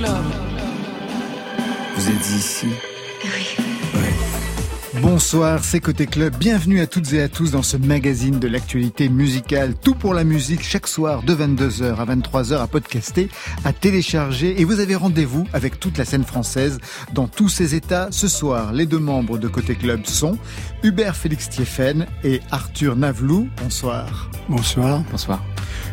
Club. Vous êtes ici? Oui. Bonsoir, c'est Côté Club. Bienvenue à toutes et à tous dans ce magazine de l'actualité musicale. Tout pour la musique chaque soir de 22h à 23h à podcaster, à télécharger. Et vous avez rendez-vous avec toute la scène française dans tous ses états. Ce soir, les deux membres de Côté Club sont Hubert Félix Thieffen et Arthur Navlou. Bonsoir. Bonsoir. Bonsoir.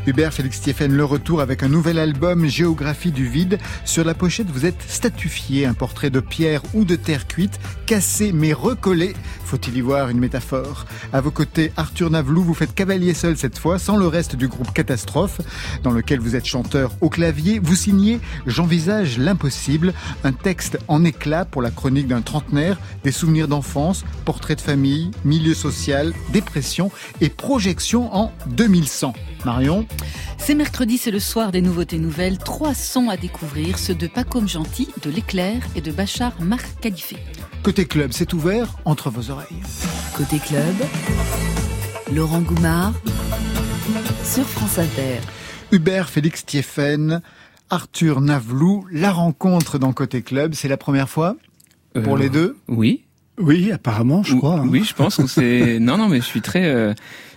Hubert Félix Thieffen, le retour avec un nouvel album Géographie du vide. Sur la pochette, vous êtes statufié, un portrait de pierre ou de terre cuite, cassé mais recollé. Faut-il y voir une métaphore? À vos côtés, Arthur Navlou, vous faites cavalier seul cette fois, sans le reste du groupe Catastrophe, dans lequel vous êtes chanteur au clavier. Vous signez J'envisage l'impossible, un texte en éclat pour la chronique d'un trentenaire, des souvenirs d'enfance, portrait de famille, milieu social, dépression et projection en 2100. Marion? C'est mercredi, c'est le soir des nouveautés nouvelles. Trois sons à découvrir, ceux de Pacôme Gentil, de L'Éclair et de Bachar Marc Califé. Côté club, c'est ouvert entre vos oreilles. Côté club, Laurent Goumard sur France Inter. Hubert Félix Thieffen, Arthur Navlou, la rencontre dans Côté Club, c'est la première fois pour Euh, les deux? Oui. Oui, apparemment, je crois. hein. Oui, je pense que c'est. non, non, mais je suis très, euh,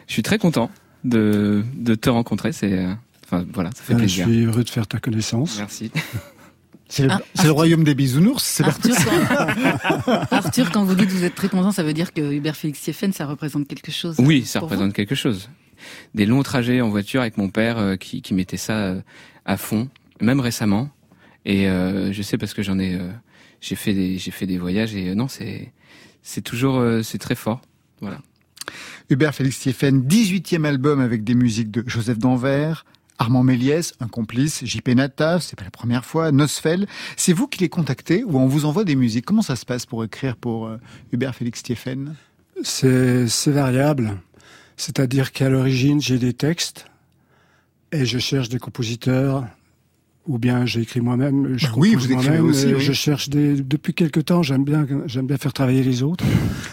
je suis très content de de te rencontrer. C'est, euh, enfin voilà, ça fait Euh, je plaisir. suis heureux de faire ta connaissance. Merci. C'est le, Ah, le royaume des bisounours, c'est Arthur quand... Arthur, quand vous dites que vous êtes très content, ça veut dire que Hubert Félix Thieffen, ça représente quelque chose. Oui, ça pour représente quelque chose. Des longs trajets en voiture avec mon père euh, qui qui mettait ça euh, à fond, même récemment. Et euh, je sais parce que j'en ai, euh, j'ai fait des, j'ai fait des voyages et euh, non, c'est, c'est toujours, euh, c'est très fort. Voilà. Hubert Félix Thieffen, 18e album avec des musiques de Joseph Danvers, Armand Méliès, un complice, JP Nata, c'est pas la première fois, Nosfell. C'est vous qui les contactez ou on vous envoie des musiques? Comment ça se passe pour écrire pour euh, Hubert Félix Thieffen? C'est variable. C'est-à-dire qu'à l'origine, j'ai des textes et je cherche des compositeurs ou bien j'écris moi-même. Je Bah oui, vous écrivez aussi, oui. Je cherche des. Depuis quelque temps, j'aime bien, j'aime bien faire travailler les autres.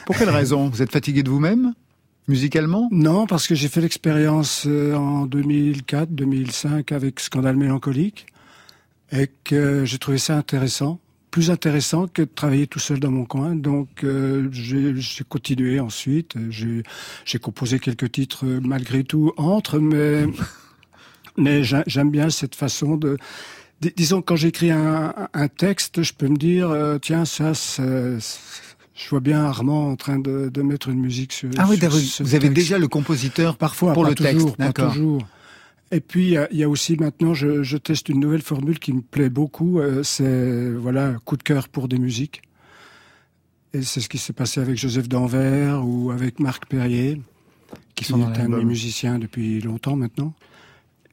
Pour quelle raison? Vous êtes fatigué de vous-même? Musicalement? Non, parce que j'ai fait l'expérience euh, en 2004, 2005 avec Scandale mélancolique et que j'ai trouvé ça intéressant, plus intéressant que de travailler tout seul dans mon coin. Donc euh, j'ai continué ensuite. J'ai composé quelques titres euh, malgré tout entre, mais mais j'a- j'aime bien cette façon de dis- disons quand j'écris un, un texte, je peux me dire euh, tiens ça c'est- je vois bien Armand en train de, de mettre une musique sur. Ah oui, sur ce vous avez déjà le compositeur Parfois, pour pas le toujours, texte, d'accord. toujours. Et puis il y a- aussi maintenant, je, je teste une nouvelle formule qui me plaît beaucoup. euh, c'est voilà, coup de cœur pour des musiques. Et c'est ce qui s'est passé avec Joseph Danvers ou avec Marc Perrier, qui sont est un de mes musiciens depuis longtemps maintenant.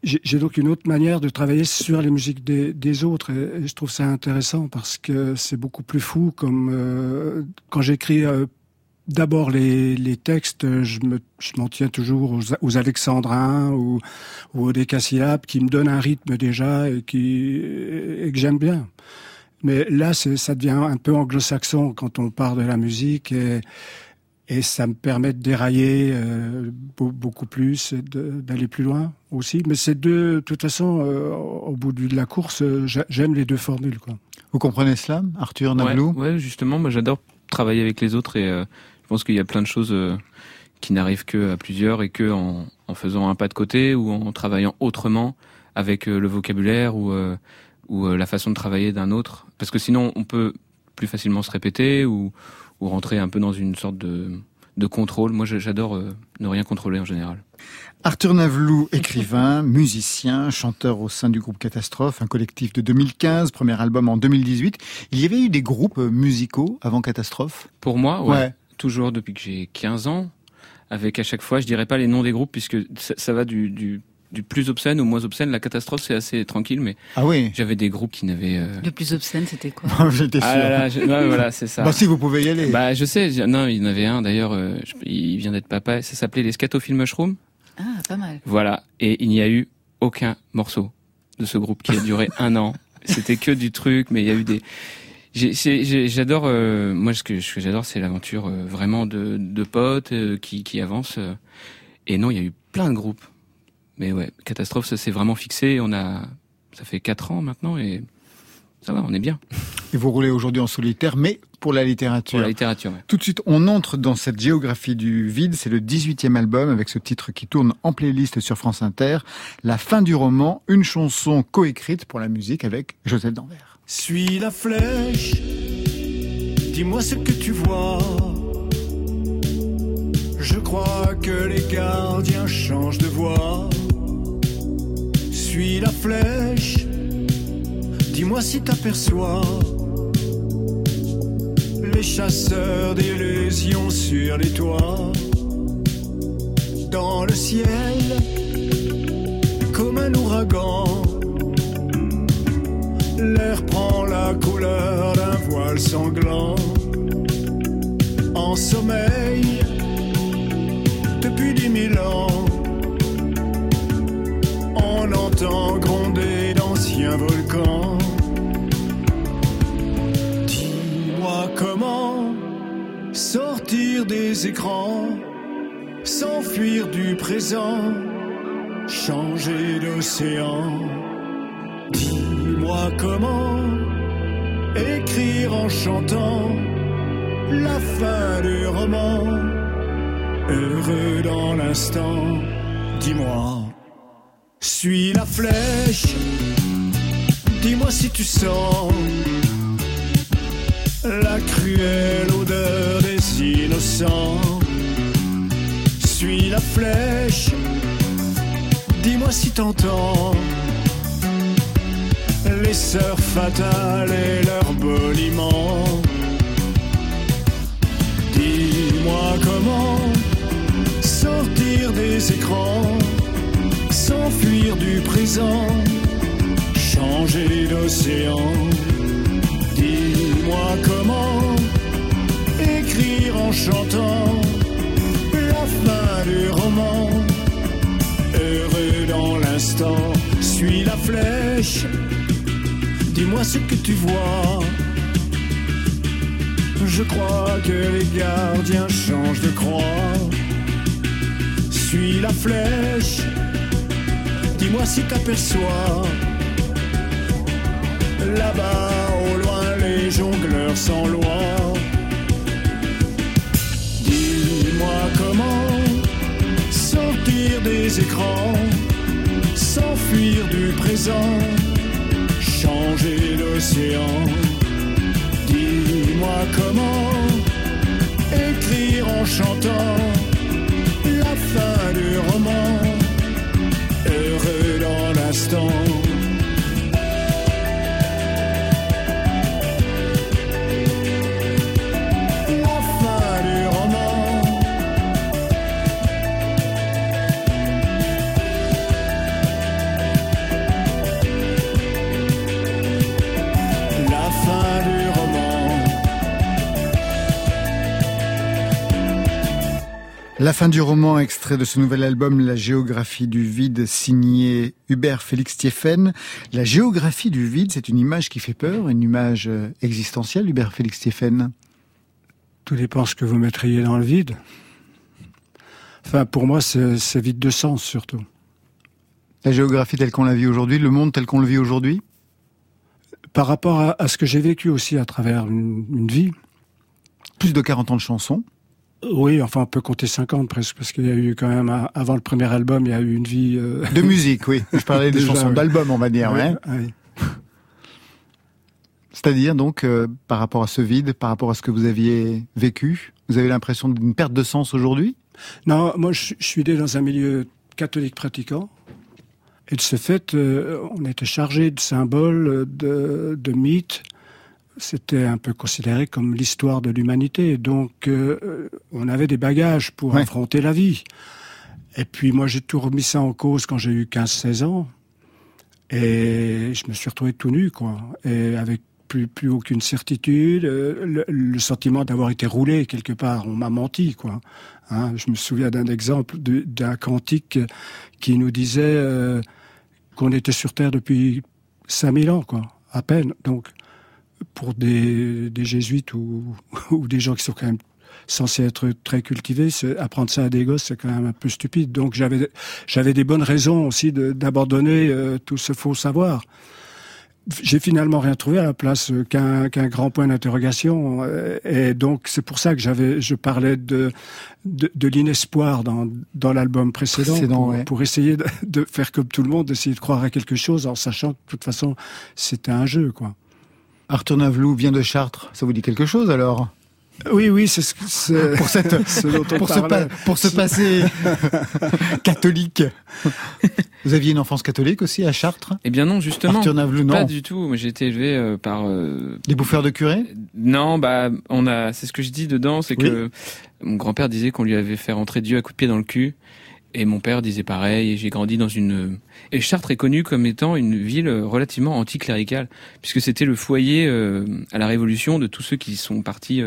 J'ai donc une autre manière de travailler sur les musiques des, des autres et, je trouve ça intéressant parce que c'est beaucoup plus fou comme euh, quand j'écris euh, d'abord les, les textes, je me m'en tiens toujours aux, aux alexandrins ou, ou aux décasyllabes qui me donnent un rythme déjà et qui et que j'aime bien. Mais là, ça devient un peu anglo-saxon quand on part de la musique et, et ça me permet de dérailler euh, beau- beaucoup plus d'aller plus loin aussi. Mais c'est deux, de toute façon, euh, au bout de la course, euh, j'a- j'aime les deux formules. Quoi. Vous comprenez cela, Arthur Nablou ouais, justement, moi j'adore travailler avec les autres et euh, je pense qu'il y a plein de choses euh, qui n'arrivent que à plusieurs et que en, en faisant un pas de côté ou en travaillant autrement avec euh, le vocabulaire ou euh, ou euh, la façon de travailler d'un autre. Parce que sinon, on peut plus facilement se répéter ou ou rentrer un peu dans une sorte de de contrôle. Moi, j'adore euh, ne rien contrôler en général. Arthur Navlou, écrivain, musicien, chanteur au sein du groupe Catastrophe, un collectif de 2015, premier album en 2018. Il y avait eu des groupes euh, musicaux avant Catastrophe? Pour moi, ouais, toujours depuis que j'ai 15 ans, avec à chaque fois, je dirais pas les noms des groupes puisque ça, ça va du, du, du plus obscène au moins obscène. La catastrophe, c'est assez tranquille, mais Ah oui j'avais des groupes qui n'avaient. euh, Le plus obscène, c'était quoi J'étais sûr. Ah là là, je- ouais, voilà, c'est ça. Bah si, vous pouvez y aller. Bah, je sais, non, il y en avait un d'ailleurs, euh, je- il vient d'être papa, ça s'appelait les Scatophiles Mushroom. Ah, pas mal. Voilà, et il n'y a eu aucun morceau de ce groupe qui a duré un an. C'était que du truc, mais il y a eu des. j'ai- j'ai- j'ai- J'adore, euh, moi ce que, ce que j'adore, c'est l'aventure euh, vraiment de, de potes euh, qui, qui avancent. euh. et non, il y a eu plein de groupes. Mais ouais, catastrophe, ça s'est vraiment fixé. On a, ça fait quatre ans maintenant et ça va, on est bien. Et vous roulez aujourd'hui en solitaire, mais pour la littérature. Pour la littérature, Tout de suite, on entre dans cette géographie du vide. C'est le 18e album avec ce titre qui tourne en playlist sur France Inter. La fin du roman, une chanson coécrite pour la musique avec Joseph Danvers. Suis la flèche, dis-moi ce que tu vois. Je crois que les gardiens changent de voix. Suis la flèche Dis-moi si t'aperçois les chasseurs d'illusions sur les toits, dans le ciel, comme un ouragan. L'air prend la couleur d'un voile sanglant, en sommeil On entend gronder d'anciens volcans. comment sortir des écrans, s'enfuir du présent, changer d'océan. Dis-moi comment écrire en chantant la fin du roman, heureux dans l'instant. Dis-moi, suis la flèche, dis-moi si tu sens la cruelle odeur des innocents. Suis la flèche, dis-moi si t'entends les sœurs fatales et leurs boliments. Dis-moi comment sortir des écrans, s'enfuir du présent, changer d'océan comment écrire en chantant la fin du roman. Heureux dans l'instant, suis la flèche, dis-moi ce que tu vois. Je crois que les gardiens changent de croix. Suis la flèche, dis-moi si t'aperçois là-bas au loin les jongleurs sans loi. Dis-moi comment sortir des écrans, s'enfuir du présent, changer l'océan. Dis-moi comment écrire en chantant fin du roman, heureux dans l'instant. La fin du roman, extrait de ce nouvel album, La géographie du vide, signé Hubert Félix Thieffen. La géographie du vide, c'est une image qui fait peur, une image euh, existentielle, Hubert Félix Thieffen. Tout dépend ce que vous mettriez dans le vide. Enfin, pour moi, c'est vide de sens, surtout. La géographie telle qu'on la vit aujourd'hui, le monde tel qu'on le vit aujourd'hui? Par rapport à, ce que j'ai vécu aussi à travers une, une vie. Plus de 40 ans de chansons oui, enfin on peut compter 50 presque, parce qu'il y a eu quand même, avant le premier album, il y a eu une vie... Euh, de musique, oui. Je parlais des chansons d'album, on va dire. C'est-à-dire donc, euh, par rapport à ce vide, par rapport à ce que vous aviez vécu, vous avez l'impression d'une perte de sens aujourd'hui? Non, moi je, suis né dans un milieu catholique pratiquant. Et de ce fait, euh, on était chargé de symboles, de, de mythes, c'était un peu considéré comme l'histoire de l'humanité. Donc, euh, on avait des bagages pour affronter la vie. Et puis, moi, j'ai tout remis ça en cause quand j'ai eu 15-16 ans. Et je me suis retrouvé tout nu, quoi. Et avec plus, plus aucune certitude, euh, le, sentiment d'avoir été roulé quelque part. On m'a menti, quoi. Hein, je me souviens d'un exemple d'un cantique qui nous disait euh, qu'on était sur Terre depuis 5000 ans, quoi, à peine. Donc, pour des, jésuites ou, des gens qui sont quand même censés être très cultivés, apprendre ça à des gosses, c'est quand même un peu stupide. Donc j'avais j'avais des bonnes raisons aussi d'abandonner euh, tout ce faux savoir. j'ai finalement rien trouvé à la place qu'un qu'un grand point d'interrogation et donc c'est pour ça que j'avais je parlais de de, de l'inespoir dans dans l'album précédent, pour, pour, essayer de, de, faire comme tout le monde d'essayer de croire à quelque chose en sachant que de toute façon c'était un jeu quoi. Arthur Navelou vient de Chartres, ça vous dit quelque chose alors? Oui, oui, c'est ce, pour cette pour, ce pour ce passé catholique. Vous aviez une enfance catholique aussi à Chartres? Eh bien non, justement. non. Pas du tout. J'ai été élevé euh, par euh, des bouffeurs de curé. Non, bah on a. C'est ce que je dis dedans, c'est que mon grand-père disait qu'on lui avait fait rentrer Dieu à coup de pied dans le cul. Et mon père disait pareil, et j'ai grandi dans une... Et Chartres est connue comme étant une ville relativement anticléricale, puisque c'était le foyer euh, à la Révolution de tous ceux qui sont partis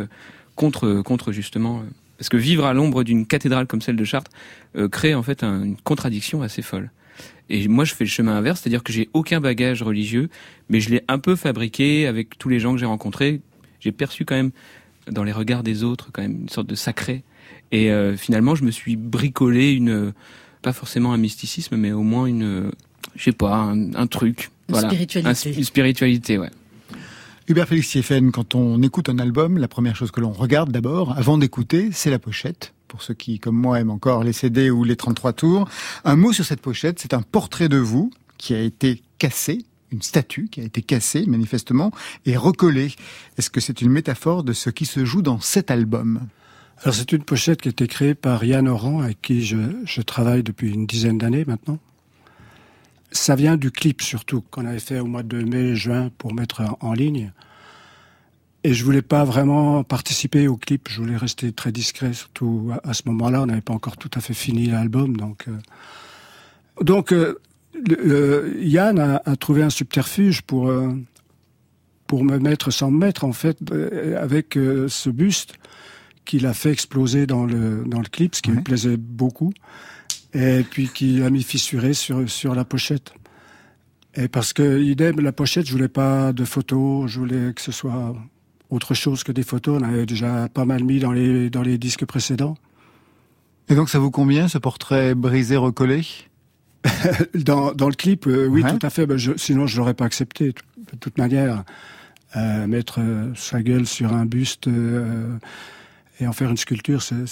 contre contre justement euh, parce que vivre à l'ombre d'une cathédrale comme celle de Chartres euh, crée en fait une contradiction assez folle. Et moi, je fais le chemin inverse, c'est-à-dire que j'ai aucun bagage religieux, mais je l'ai un peu fabriqué avec tous les gens que j'ai rencontrés. J'ai perçu quand même dans les regards des autres quand même une sorte de sacré. Et euh, finalement, je me suis bricolé une, pas forcément un mysticisme, mais au moins une, je sais pas, un, truc. Une voilà. spiritualité. une spiritualité, ouais. Hubert Félix Sieffen, quand on écoute un album, la première chose que l'on regarde d'abord, avant d'écouter, c'est la pochette. Pour ceux qui, comme moi, aiment encore les CD ou les 33 tours. Un mot sur cette pochette, c'est un portrait de vous qui a été cassé, une statue qui a été cassée manifestement et recollée. Est-ce que c'est une métaphore de ce qui se joue dans cet album? Alors c'est une pochette qui a été créée par Yann Oran avec qui je, travaille depuis une dizaine d'années maintenant ça vient du clip surtout qu'on avait fait au mois de mai-juin pour mettre en, ligne. Et je voulais pas vraiment participer au clip. Je voulais rester très discret, surtout à, ce moment-là. On n'avait pas encore tout à fait fini l'album, donc. Euh. Donc, euh, Yann a, trouvé un subterfuge pour euh, pour me mettre sans me mettre en fait avec ce buste qu'il a fait exploser dans le dans le clip, ce qui me plaisait beaucoup et puis qui a mis fissuré sur, sur la pochette. Et parce que, idem, la pochette, je voulais pas de photos, je voulais que ce soit autre chose que des photos. On avait déjà pas mal mis dans les, dans les disques précédents. Et donc, ça vous convient, ce portrait brisé, recollé? Dans, dans le clip, euh, oui, tout à fait. Ben, je, sinon, je l'aurais pas accepté, de toute manière. Euh, mettre euh, sa gueule sur un buste et en faire une sculpture, c'est,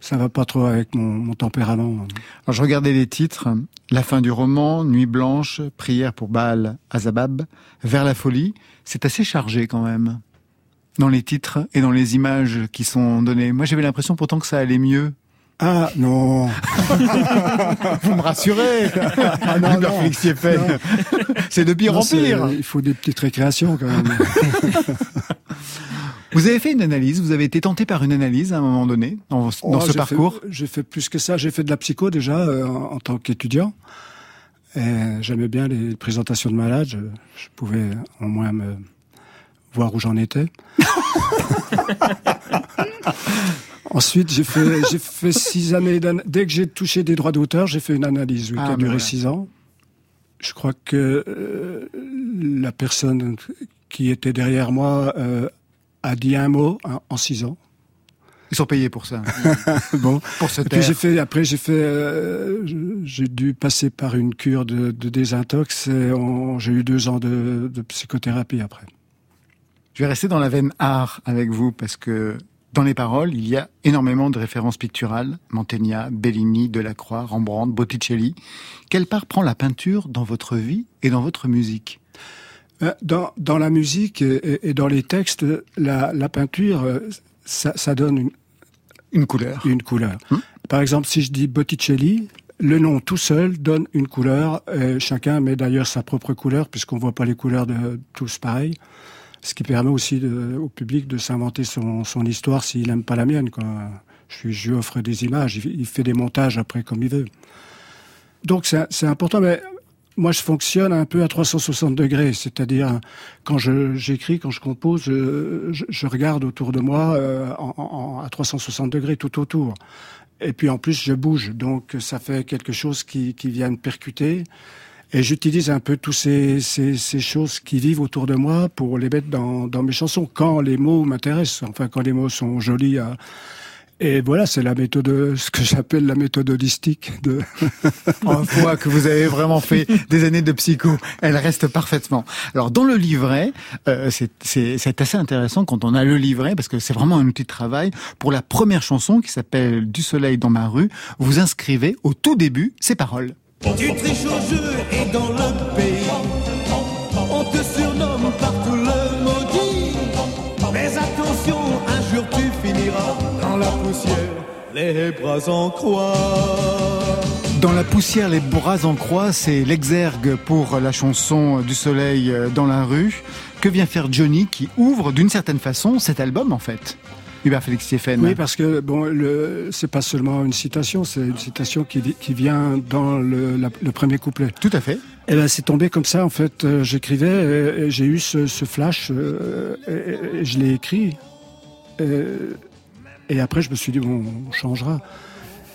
ça va pas trop avec mon, mon, tempérament. Alors je regardais les titres La fin du roman, Nuit blanche, Prière pour Baal Azabab, Vers la folie. C'est assez chargé quand même dans les titres et dans les images qui sont données. Moi j'avais l'impression pourtant que ça allait mieux. Ah non Vous me rassurez Ah non, non, C'est de pire en pire Il faut des petites récréations quand même Vous avez fait une analyse, vous avez été tenté par une analyse à un moment donné dans, oh, ce parcours? J'ai fait plus que ça, j'ai fait de la psycho déjà euh, en, tant qu'étudiant. J'aimais bien les présentations de malades, je, pouvais au moins me voir où j'en étais. Ensuite, j'ai fait, j'ai fait six années. Dès que j'ai touché des droits d'auteur, j'ai fait une analyse qui a ah, duré six ans. Je crois que euh, la personne qui était derrière moi euh, a dit un mot en six ans. Ils sont payés pour ça. bon. Pour ce puis j'ai fait, après j'ai fait, euh, j'ai dû passer par une cure de, de désintox et j'ai eu deux ans de, de, psychothérapie après. Je vais rester dans la veine art avec vous parce que dans les paroles, il y a énormément de références picturales. Mantegna, Bellini, Delacroix, Rembrandt, Botticelli. Quelle part prend la peinture dans votre vie et dans votre musique? Dans, dans la musique et, dans les textes, la, la peinture, euh, ça, ça donne une, une couleur. Une couleur. Hmm. Par exemple, si je dis Botticelli, le nom tout seul donne une couleur. Et chacun met d'ailleurs sa propre couleur, puisqu'on voit pas les couleurs de tous pareils. Ce qui permet aussi de, au public de s'inventer son, son histoire s'il n'aime pas la mienne. Quoi. Je, je lui offre des images, il, il fait des montages après comme il veut. Donc c'est important, mais moi, je fonctionne un peu à 360 degrés, c'est-à-dire quand j'écris, quand je compose, je, je, regarde autour de moi euh, en, à 360 degrés tout autour. Et puis en plus, je bouge, donc ça fait quelque chose qui, qui vient me percuter. Et j'utilise un peu tous ces, ces, ces, choses qui vivent autour de moi pour les mettre dans, dans mes chansons, quand les mots m'intéressent, enfin quand les mots sont jolis à, Et voilà, c'est la méthode, ce que j'appelle la méthode holistique de. On voit que vous avez vraiment fait des années de psycho. Elle reste parfaitement. Alors dans le livret, euh, c'est assez intéressant quand on a le livret parce que c'est vraiment un outil de travail. Pour la première chanson qui s'appelle Du soleil dans ma rue, vous inscrivez au tout début ces paroles. Tu triches au jeu et dans le pays, on te surnomme poussière, les bras en croix. Dans la poussière, les bras en croix, c'est l'exergue pour la chanson du soleil dans la rue. Que vient faire Johnny qui ouvre d'une certaine façon cet album en fait? Hubert Félix Stéphane. Oui, parce que bon, le, c'est pas seulement une citation, c'est une citation qui, qui vient dans le, le, premier couplet. Tout à fait. Et eh ben, c'est tombé comme ça. En fait, euh, j'écrivais, et, j'ai eu ce, ce flash, euh, et, je l'ai écrit. Et, après, je me suis dit bon, on changera.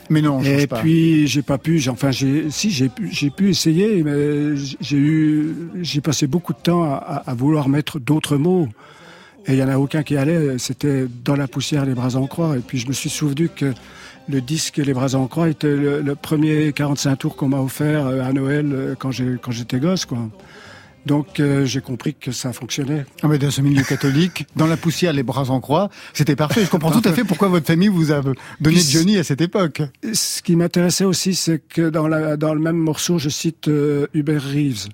Mais non, on et pas. puis j'ai pas pu. Enfin, j'ai si j'ai pu, j'ai pu essayer, mais j'ai eu, j'ai passé beaucoup de temps à, à vouloir mettre d'autres mots. Et il n'y en a aucun qui allait, c'était dans la poussière, les bras en croix. Et puis je me suis souvenu que le disque Les bras en croix était le, premier 45 tours qu'on m'a offert euh, à Noël euh, quand j'étais gosse, quoi. Donc euh, j'ai compris que ça fonctionnait. Ah mais dans ce milieu catholique, dans la poussière, les bras en croix, c'était parfait. Je comprends tout à fait pourquoi votre famille vous a donné Johnny à cette époque. Ce qui m'intéressait aussi, c'est que dans, la, dans le même morceau, je cite Hubert Reeves.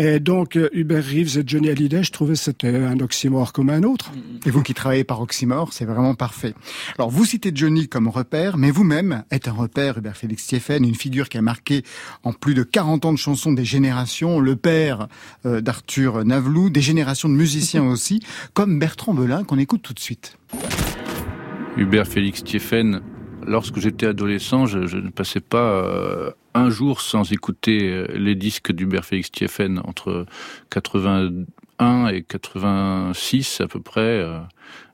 Et donc, euh, Hubert Reeves et Johnny Hallyday, je trouvais que c'était un oxymore comme un autre. Et vous qui travaillez par oxymore, c'est vraiment parfait. Alors, vous citez Johnny comme repère, mais vous-même êtes un repère, Hubert Félix Stieffen, une figure qui a marqué en plus de 40 ans de chansons des générations, le père euh, d'Arthur Navelou, des générations de musiciens aussi, comme Bertrand Belin, qu'on écoute tout de suite. Hubert Félix Stieffen, lorsque j'étais adolescent, je, ne passais pas euh, un jour sans écouter euh, les disques d'Hubert Félix Thieffen entre 81 et 86 à peu près. Euh,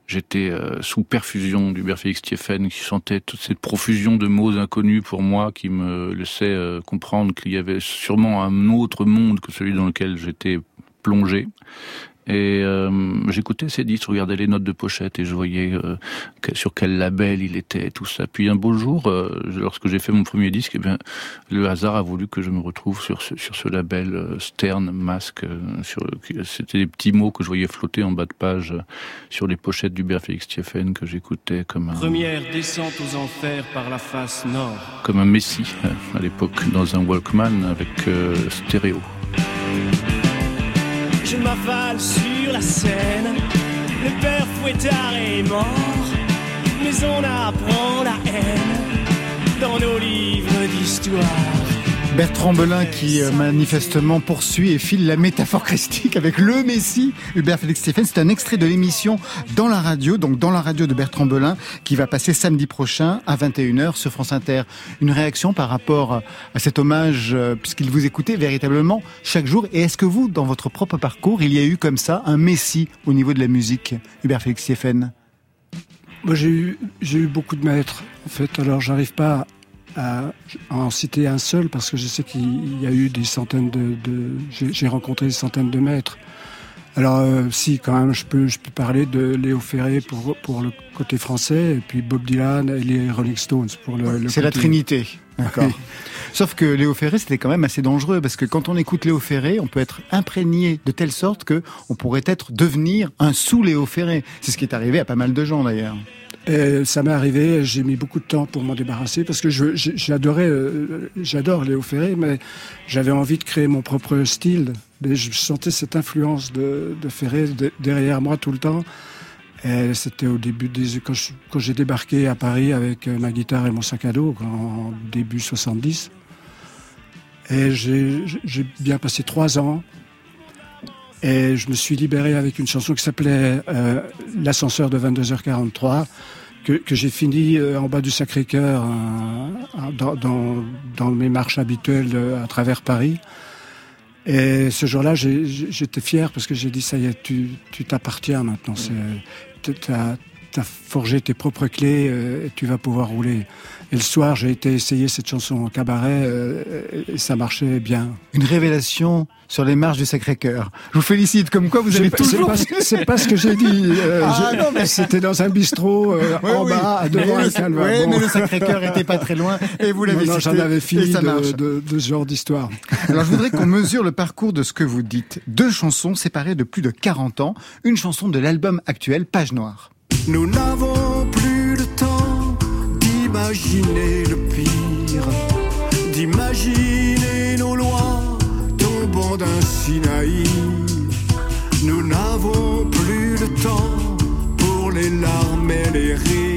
j'étais sous perfusion d'Hubert Félix Thieffen qui sentait toute cette profusion de mots inconnus pour moi qui me laissait comprendre qu'il y avait sûrement un autre monde que celui dans lequel j'étais plongé. Et euh, j'écoutais ces disques, je regardais les notes de pochette et je voyais euh, sur quel label il était, tout ça. Puis un beau jour, euh, lorsque j'ai fait mon premier disque, eh bien, le hasard a voulu que je me retrouve sur ce, sur ce label euh, Stern, Masque. sur, c'était des petits mots que je voyais flotter en bas de page sur les pochettes d'Hubert Félix Thieffen que j'écoutais comme un... Première descente aux enfers par la face nord. Comme un messie à l'époque dans un Walkman avec stéréo je m'avale sur la scène. Le père fouettard est mort, mais on apprend la haine dans nos livres d'histoire. Bertrand Belin qui euh, manifestement poursuit et file la métaphore christique avec le Messie, Hubert Félix Stéphane. C'est un extrait de l'émission dans la radio, donc dans la radio de Bertrand Belin, qui va passer samedi prochain à 21h sur France Inter. Une réaction par rapport à cet hommage, euh, puisqu'il vous écoutait véritablement chaque jour. Et est-ce que vous, dans votre propre parcours, il y a eu comme ça un Messie au niveau de la musique, Hubert Félix Stéphane? Moi, j'ai eu, j'ai eu beaucoup de maîtres. En fait, alors j'arrive pas à en citer un seul parce que je sais qu'il y a eu des centaines de, de j'ai rencontré des centaines de maîtres. Alors euh, si quand même je peux je peux parler de Léo Ferré pour pour le côté français et puis Bob Dylan et les Rolling Stones pour le, le C'est la Trinité. D'accord. Sauf que Léo Ferré, c'était quand même assez dangereux parce que quand on écoute Léo Ferré, on peut être imprégné de telle sorte que on pourrait être devenir un sous Léo Ferré. C'est ce qui est arrivé à pas mal de gens d'ailleurs. Et ça m'est arrivé, j'ai mis beaucoup de temps pour m'en débarrasser parce que j'adorais, euh, j'adore Léo Ferré, mais j'avais envie de créer mon propre style. Mais je sentais cette influence de, de Ferré derrière moi tout le temps. Et c'était au début des, quand j'ai débarqué à Paris avec ma guitare et mon sac à dos en début 70. Et j'ai bien passé trois ans et je me suis libéré avec une chanson qui s'appelait euh, L'ascenseur de 22h43, que, que j'ai fini euh, en bas du Sacré-Cœur, euh, dans, dans, dans, mes marches habituelles euh, à travers Paris. Et ce jour-là, j'étais fier parce que j'ai dit, ça y est, tu t'appartiens maintenant. T'as as forgé tes propres clés et tu vas pouvoir rouler. Et le soir, j'ai été essayer cette chanson en cabaret euh, et ça marchait bien. Une révélation sur les marches du Sacré-Cœur. Je vous félicite, comme quoi vous avez toujours... C'est pas, ce que j'ai dit. Euh, ah, C'était dans un bistrot euh, en bas, devant un calvaire. Oui, mais le Sacré-Cœur était pas très loin et vous l'avez Non, j'en avais fini de, de, de, ce genre d'histoire. Alors je voudrais qu'on mesure le parcours de ce que vous dites. Deux chansons séparées de plus de 40 ans. Une chanson de l'album actuel, Page Noire. Nous n'avons d'imaginer le pire, d'imaginer nos lois tombant d'un Sinaï. Nous n'avons plus le temps pour les larmes et les rires,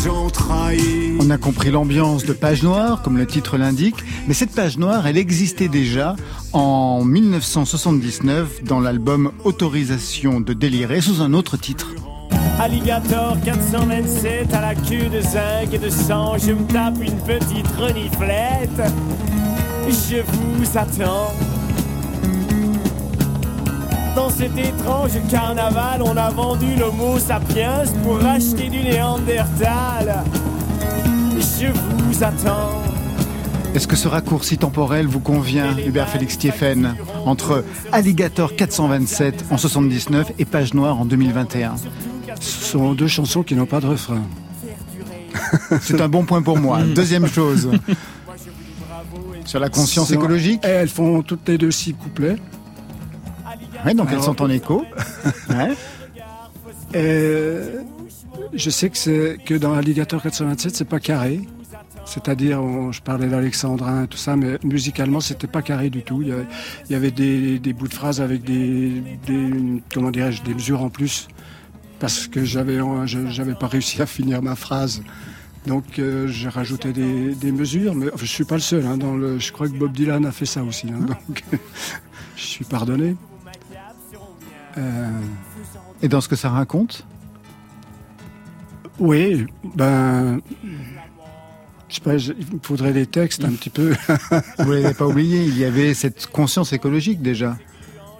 qui nous ont trahis. On a compris l'ambiance de Page Noire, comme le titre l'indique, mais cette page noire, elle existait déjà en 1979 dans l'album Autorisation de délirer sous un autre titre. Alligator 427 à la queue de zinc et de sang, je me tape une petite reniflette. Je vous attends. Dans cet étrange carnaval, on a vendu l'homo sapiens pour acheter du néandertal. Je vous attends. Est-ce que ce raccourci temporel vous convient, Hubert Félix Thieffen, entre Alligator 427 en 79 et Page Noire en 2021 Ce sont deux chansons qui n'ont pas de refrain. C'est un bon point pour moi. Deuxième chose, sur la conscience écologique. elles font toutes les deux six couplets. Oui, donc elles sont en écho. je sais que, que dans Alligator 427, c'est pas carré. C'est-à-dire, je parlais d'Alexandrin et tout ça, mais musicalement, c'était pas carré du tout. Il y avait, des, bouts de phrases avec des, comment dirais-je, des mesures en plus, parce que j'avais, j'avais pas réussi à finir ma phrase. Donc, euh, j'ai rajouté des, mesures, mais je suis pas le seul. Hein, dans le, je crois que Bob Dylan a fait ça aussi. Hein, donc, je suis pardonné. Euh, et dans ce que ça raconte Oui, ben je sais pas, il faudrait des textes un petit peu. Vous l'avez pas oublié, il y avait cette conscience écologique déjà.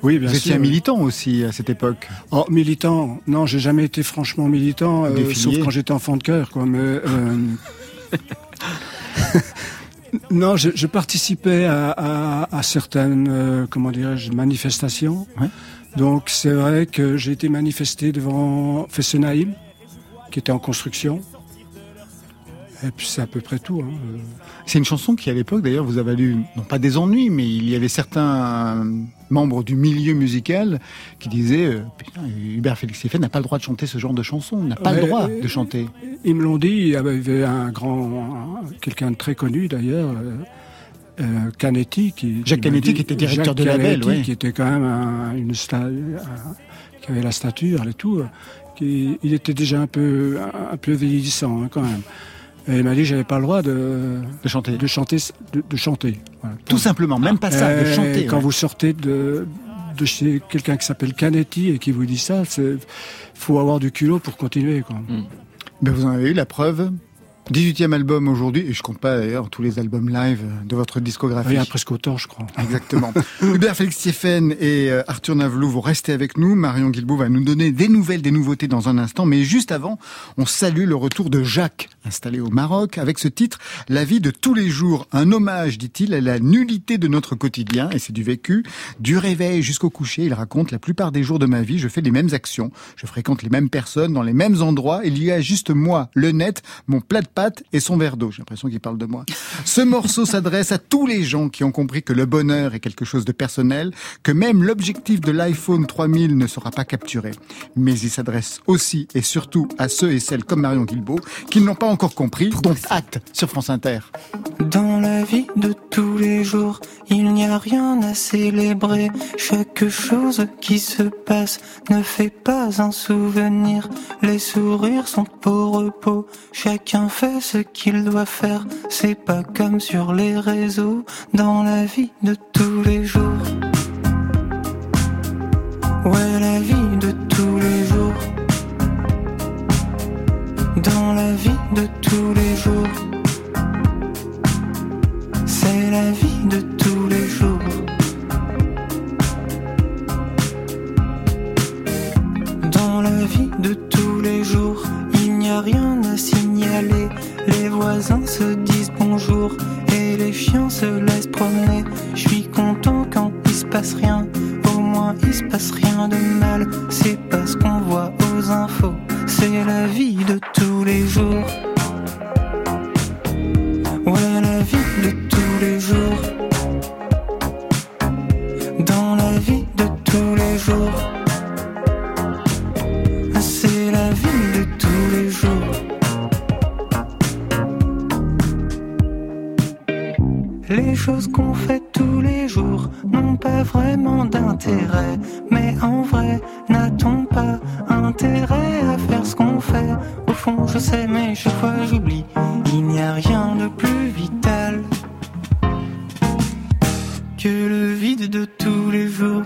Oui, bien Vous étiez un militant aussi à cette époque. Oh, militant Non, j'ai jamais été franchement militant, euh, sauf quand j'étais enfant de cœur, quoi. Mais euh, non, je, je, participais à, à, à certaines, euh, comment dirais-je, manifestations. Ouais. Donc c'est vrai que j'ai été manifesté devant Fessenheim, qui était en construction. Et puis c'est à peu près tout. Hein. C'est une chanson qui à l'époque d'ailleurs vous a valu, non pas des ennuis, mais il y avait certains membres du milieu musical qui disaient euh, Hubert Félix Stéphane n'a pas le droit de chanter ce genre de chanson, n'a pas le droit de chanter. Ils me l'ont dit, il y avait un grand, quelqu'un de très connu d'ailleurs. Euh, euh Canetti, qui, Jacques Canetti, qui était directeur de label, ouais. qui était quand même un, une qui avait la stature et tout. Qui, il était déjà un peu, un peu vieillissant hein, quand même. Et il m'a dit que j'avais pas le droit de, de chanter, de chanter, de, chanter. Tout simplement, même pas ça, de chanter. Quand vous sortez de, de chez quelqu'un qui s'appelle Canetti et qui vous dit ça, c'est faut avoir du culot pour continuer. Quoi. Ben vous en avez eu la preuve 18e album aujourd'hui, et je compte pas d'ailleurs tous les albums live de votre discographie. Il y a presque autant, je crois. Exactement. Hubert Félix Thieffen et euh, Arthur Navelou, vous restez avec nous. Marion Guilbault va nous donner des nouvelles, des nouveautés dans un instant. Mais juste avant, on salue le retour de Jacques, installé au Maroc, avec ce titre, La vie de tous les jours. Un hommage, dit-il, à la nullité de notre quotidien, et c'est du vécu. Du réveil jusqu'au coucher, il raconte, la plupart des jours de ma vie, je fais les mêmes actions. Je fréquente les mêmes personnes dans les mêmes endroits. Il y a juste moi, le net, mon plat de et son verre d'eau. J'ai l'impression qu'il parle de moi. Ce morceau s'adresse à tous les gens qui ont compris que le bonheur est quelque chose de personnel, que même l'objectif de l'iPhone 3000 ne sera pas capturé. Mais il s'adresse aussi et surtout à ceux et celles comme Marion Guilbault qui ne l'ont pas encore compris, dont acte sur France Inter. Dans la vie de tous les jours, il n'y a rien à célébrer. Chaque chose qui se passe ne fait pas un souvenir. Les sourires sont au repos, chacun fait ce qu'il doit faire. C'est pas comme sur les réseaux, dans la vie de tous les jours. Ouais, la vie de tous les jours. Dans la vie de tous les jours. C'est la vie de tous les jours. vie de tous les jours, il n'y a rien à Les voisins se disent bonjour et les chiens se laissent promener. Je suis content quand il se passe rien, au moins il se passe rien de mal. C'est parce qu'on voit aux infos, c'est la vie de tous les jours. Choses qu'on fait tous les jours n'ont pas vraiment d'intérêt. Mais en vrai, n'a-t-on pas intérêt à faire ce qu'on fait? Au fond, je sais, mais chaque fois j'oublie. Il n'y a rien de plus vital que le vide de tous les jours.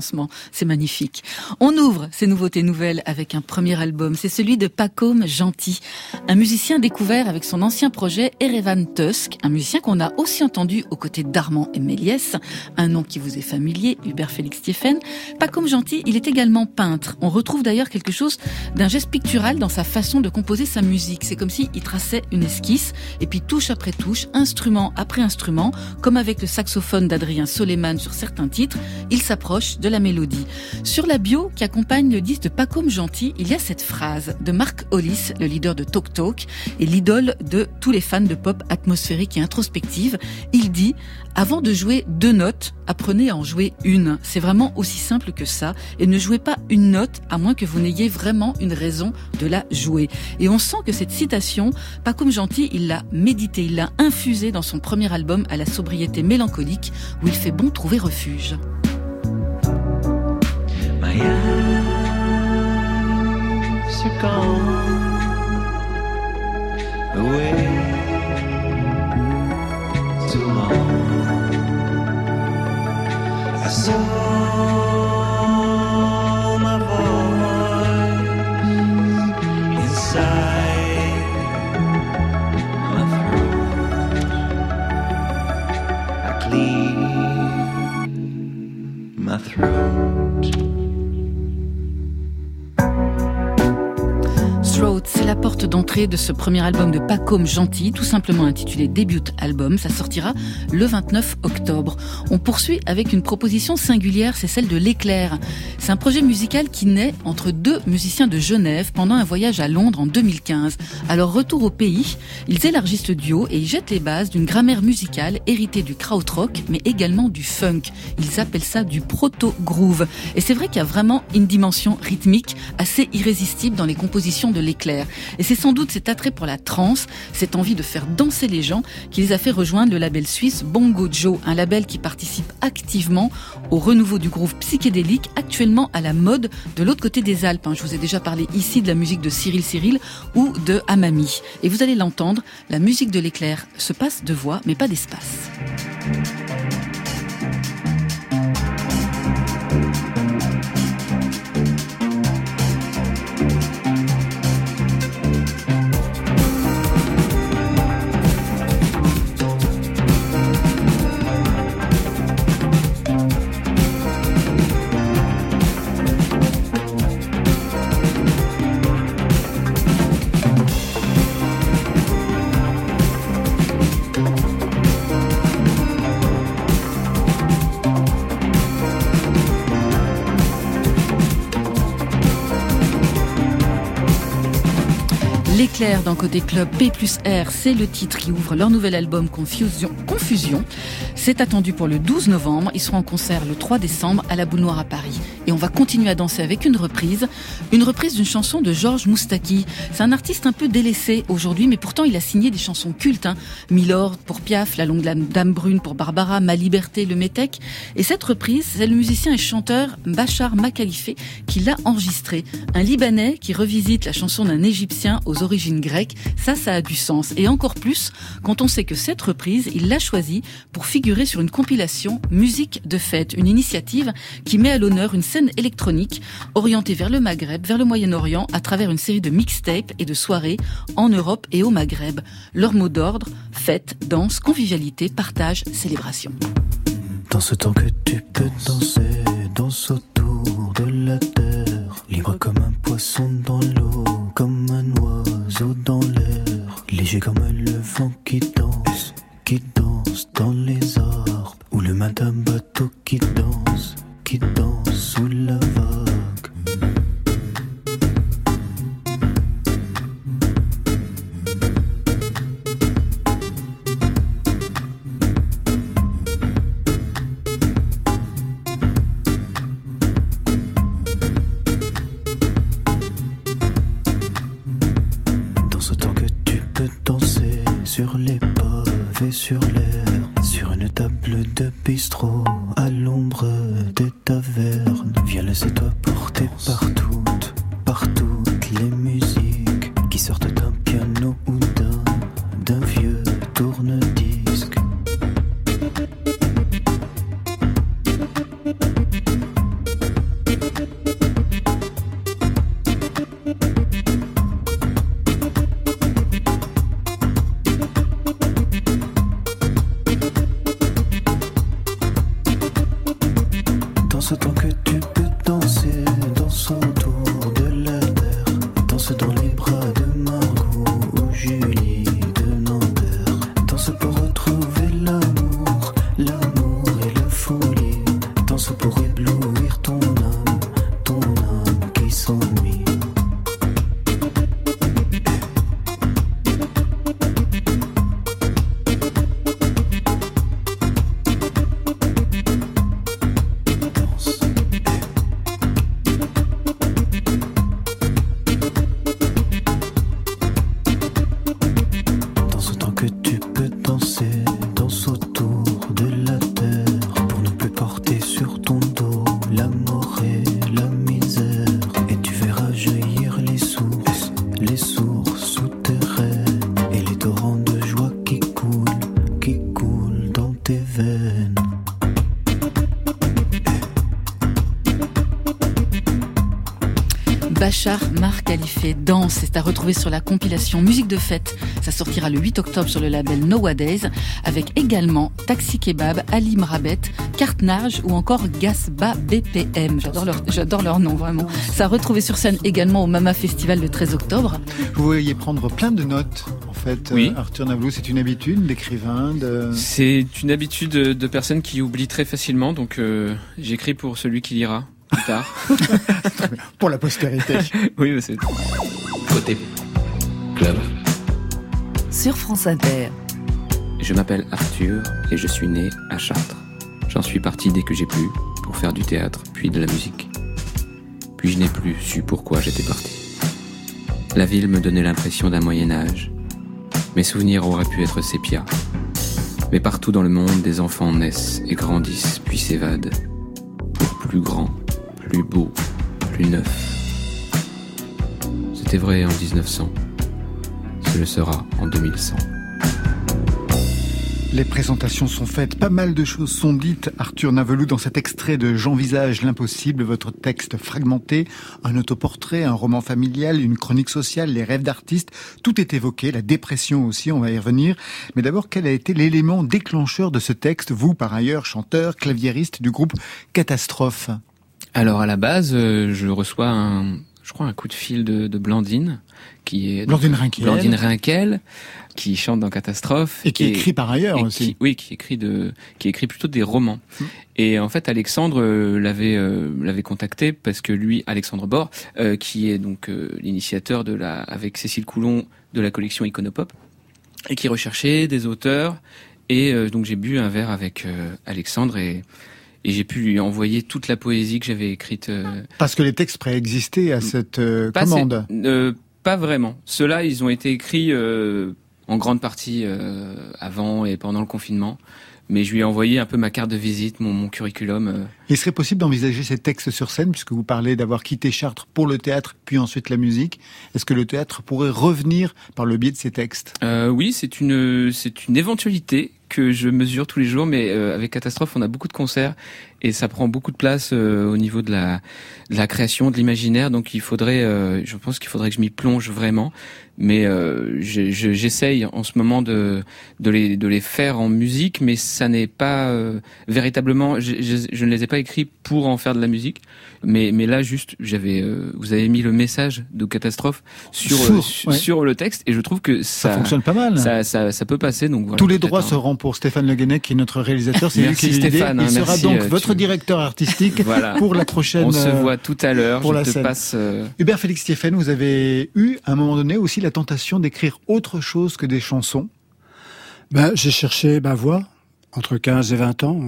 Lancement, c'est magnifique. On ouvre ces nouveautés nouvelles avec un premier album, c'est celui de Pacôme Gentil, un musicien découvert avec son ancien projet Erevan Tusk, un musicien qu'on a aussi entendu aux côtés d'Armand et Méliès, un nom qui vous est familier, Hubert Félix Stieffen. Pacôme Gentil, il est également peintre. On retrouve d'ailleurs quelque chose d'un geste pictural dans sa façon de composer sa musique. C'est comme s'il traçait une esquisse, et puis touche après touche, instrument après instrument, comme avec le saxophone d'Adrien Soleiman sur certains titres, il s'approche de la mélodie. Sur la bio qui accompagne de Pacôme Gentil, il y a cette phrase de Mark Hollis, le leader de Talk Talk et l'idole de tous les fans de pop atmosphérique et introspective. Il dit avant de jouer deux notes, apprenez à en jouer une. C'est vraiment aussi simple que ça. Et ne jouez pas une note à moins que vous n'ayez vraiment une raison de la jouer. Et on sent que cette citation, pas gentil, il l'a médité, il l'a infusé dans son premier album à la sobriété mélancolique où il fait bon trouver refuge. Are gone away too long. I saw my throat. C'est la porte d'entrée de ce premier album de Pacôme Gentil, tout simplement intitulé Debut Album. Ça sortira le 29 octobre. On poursuit avec une proposition singulière, c'est celle de l'éclair. C'est un projet musical qui naît entre deux musiciens de Genève pendant un voyage à Londres en 2015. Alors retour au pays, ils élargissent le duo et ils jettent les bases d'une grammaire musicale héritée du krautrock, mais également du funk. Ils appellent ça du proto-groove. Et c'est vrai qu'il y a vraiment une dimension rythmique assez irrésistible dans les compositions de l'éclair. Et c'est sans doute cet attrait pour la trance, cette envie de faire danser les gens qui les a fait rejoindre le label suisse Bongo Joe, un label qui participe activement au renouveau du groove psychédélique actuellement à la mode de l'autre côté des Alpes. hein. Je vous ai déjà parlé ici de la musique de Cyril Cyril ou de Amami. Et vous allez l'entendre, la musique de l'éclair se passe de voix mais pas d'espace. L'éclair dans Côté Club P plus R, c'est le titre qui ouvre leur nouvel album Confusion. Confusion. C'est attendu pour le 12 novembre. Ils seront en concert le 3 décembre à la Boule Noire à Paris. Et on va continuer à danser avec une reprise. Une reprise d'une chanson de Georges Moustaki. C'est un artiste un peu délaissé aujourd'hui, mais pourtant il a signé des chansons cultes. Hein. Milord pour Piaf, La longue dame brune pour Barbara, Ma liberté, le Métèque. Et cette reprise, c'est le musicien et chanteur Bachar Makalifé qui l'a enregistré. Un Libanais qui revisite la chanson d'un Égyptien aux origines grecques, ça, ça a du sens. Et encore plus quand on sait que cette reprise, il l'a choisie pour figurer sur une compilation Musique de fête, une initiative qui met à l'honneur une scène électronique orientée vers le Maghreb, vers le Moyen-Orient, à travers une série de mixtapes et de soirées en Europe et au Maghreb. Leur mot d'ordre, fête, danse, convivialité, partage, célébration. Dans ce temps que tu peux danser, danse autour de la terre, libre comme un poisson dans l'eau, comme un oiseau dans l'air, léger comme le vent qui danse, qui danse dans les arbres, ou le matin bateau qui danse, retrouver sur la compilation Musique de fête. Ça sortira le 8 octobre sur le label Nowadays, avec également Taxi Kebab, Ali Mrabet, Cartnage ou encore Gasba BPM. J'adore leur, j'adore leur nom vraiment. Ça a retrouvé sur scène également au Mama Festival le 13 octobre. Vous voyez prendre plein de notes en fait. Oui. Euh, Arthur Navlou, c'est une habitude d'écrivain de... C'est une habitude de personne qui oublie très facilement, donc euh, j'écris pour celui qui lira plus tard. pour la postérité. oui, mais c'est. Côté club. Sur France Inter. Je m'appelle Arthur et je suis né à Chartres. J'en suis parti dès que j'ai pu pour faire du théâtre, puis de la musique. Puis je n'ai plus su pourquoi j'étais parti. La ville me donnait l'impression d'un Moyen Âge. Mes souvenirs auraient pu être sépia. Mais partout dans le monde, des enfants naissent et grandissent, puis s'évadent. Pour plus grand, plus beau, plus neuf. C'était vrai en 1900. Ce le sera en 2100. Les présentations sont faites, pas mal de choses sont dites. Arthur Navelou dans cet extrait de J'envisage l'impossible, votre texte fragmenté, un autoportrait, un roman familial, une chronique sociale, les rêves d'artistes, tout est évoqué, la dépression aussi, on va y revenir. Mais d'abord, quel a été l'élément déclencheur de ce texte, vous par ailleurs chanteur, claviériste du groupe Catastrophe? Alors à la base, euh, je reçois un, je crois, un coup de fil de, de Blandine, qui est Blandine Rinkel. Blandine Rinkel, qui chante dans Catastrophe et qui écrit par ailleurs aussi. qui- oui, qui écrit de, qui écrit plutôt des romans. Mm. Et en fait, Alexandre euh, l'avait euh, l'avait contacté parce que lui, Alexandre Bord, euh, qui est donc euh, l'initiateur de la, avec Cécile Coulon, de la collection Iconopop, et qui recherchait des auteurs. Et donc j'ai bu un verre avec Alexandre et et j'ai pu lui envoyer toute la poésie que j'avais écrite. euh, Parce que les textes préexistaient à cette euh, pas, commande. euh, pas vraiment. Ceux-là, ils ont été écrits euh, en grande partie euh, avant et pendant le confinement. Mais je lui ai envoyé un peu ma carte de visite, mon, mon curriculum. Il serait possible d'envisager ces textes sur scène, puisque vous parlez d'avoir quitté Chartres pour le théâtre, puis ensuite la musique. Est-ce que le théâtre pourrait revenir par le biais de ces textes? Euh, oui, c'est une c'est une éventualité que je mesure tous les jours, mais euh, avec Catastrophe, on a beaucoup de concerts et ça prend beaucoup de place euh, au niveau de la de la création, de l'imaginaire. Donc il faudrait, euh, je pense qu'il faudrait que je m'y plonge vraiment. Mais euh, je- je- j'essaye en ce moment de de les de les faire en musique, mais ça n'est pas euh, véritablement. Je, je- je ne les ai pas écrits pour en faire de la musique. Mais mais là juste, j'avais euh, vous avez mis le message de Catastrophe sur Sur, euh, sur, ouais. sur le texte et je trouve que Ça ça fonctionne pas mal. ça, ça, ça peut passer. Donc voilà, Tous les droits un- seront pour Stéphane Le Guenec, qui est notre réalisateur. C'est lui qui. Stéphane, Il hein, sera merci, donc euh, votre directeur artistique Voilà. pour la prochaine. On se euh, voit tout à l'heure. pour Je la te scène. passe. euh, Hubert Félix Stéphane, vous avez eu à un moment donné aussi la tentation d'écrire autre chose que des chansons. Ben, j'ai cherché ma voix entre 15 et 20 ans.